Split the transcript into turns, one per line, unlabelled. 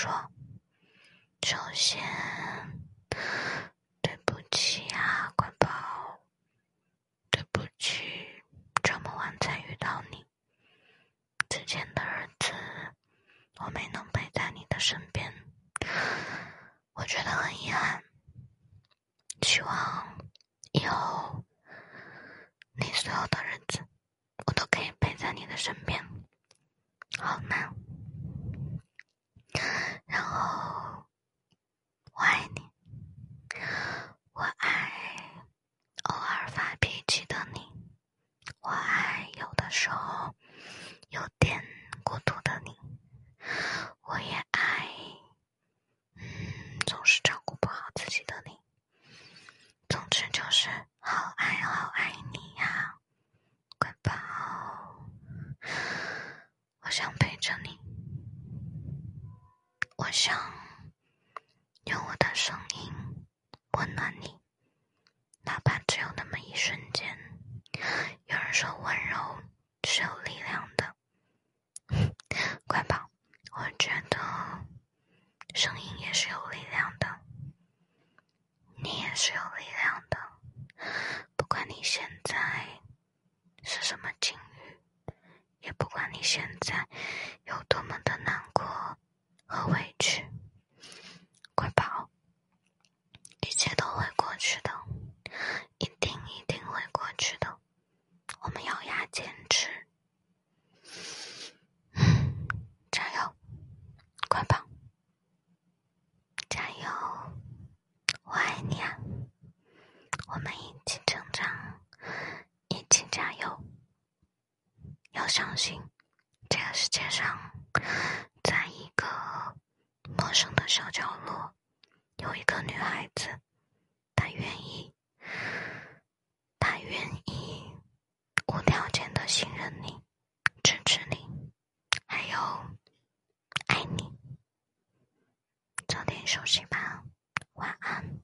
说。首先，对不起啊，乖宝，对不起，这么晚才遇到你。之前的日子，我没能陪在你的身边，我觉得很遗憾。希望以后你所有的日子，我都可以陪在你的身边，好吗？然后，我爱你，我爱偶尔发脾气的你，我爱有的时候有点孤独的你，我也爱，嗯，总是照顾不好自己的你。总之就是好爱好爱你呀，乖宝，我想陪着你，我想用我的声音温暖你，哪怕只有那么一瞬间。有人说温柔是有力量的，乖宝，我觉得声音也是有力量的，你也是有力量的。不管你现在是什么境遇，也不管你现在有多么的难过和委屈，乖宝，一切都会过去的，一定一定会过去的。我们咬牙坚持，加油，乖宝，加油，我爱你啊！我们一起成长，一起加油。要相信，这个世界上，在一个陌生的小角落，有一个女孩子，她愿意，她愿意无条件的信任你，支持你，还有爱你。早点休息吧，晚安。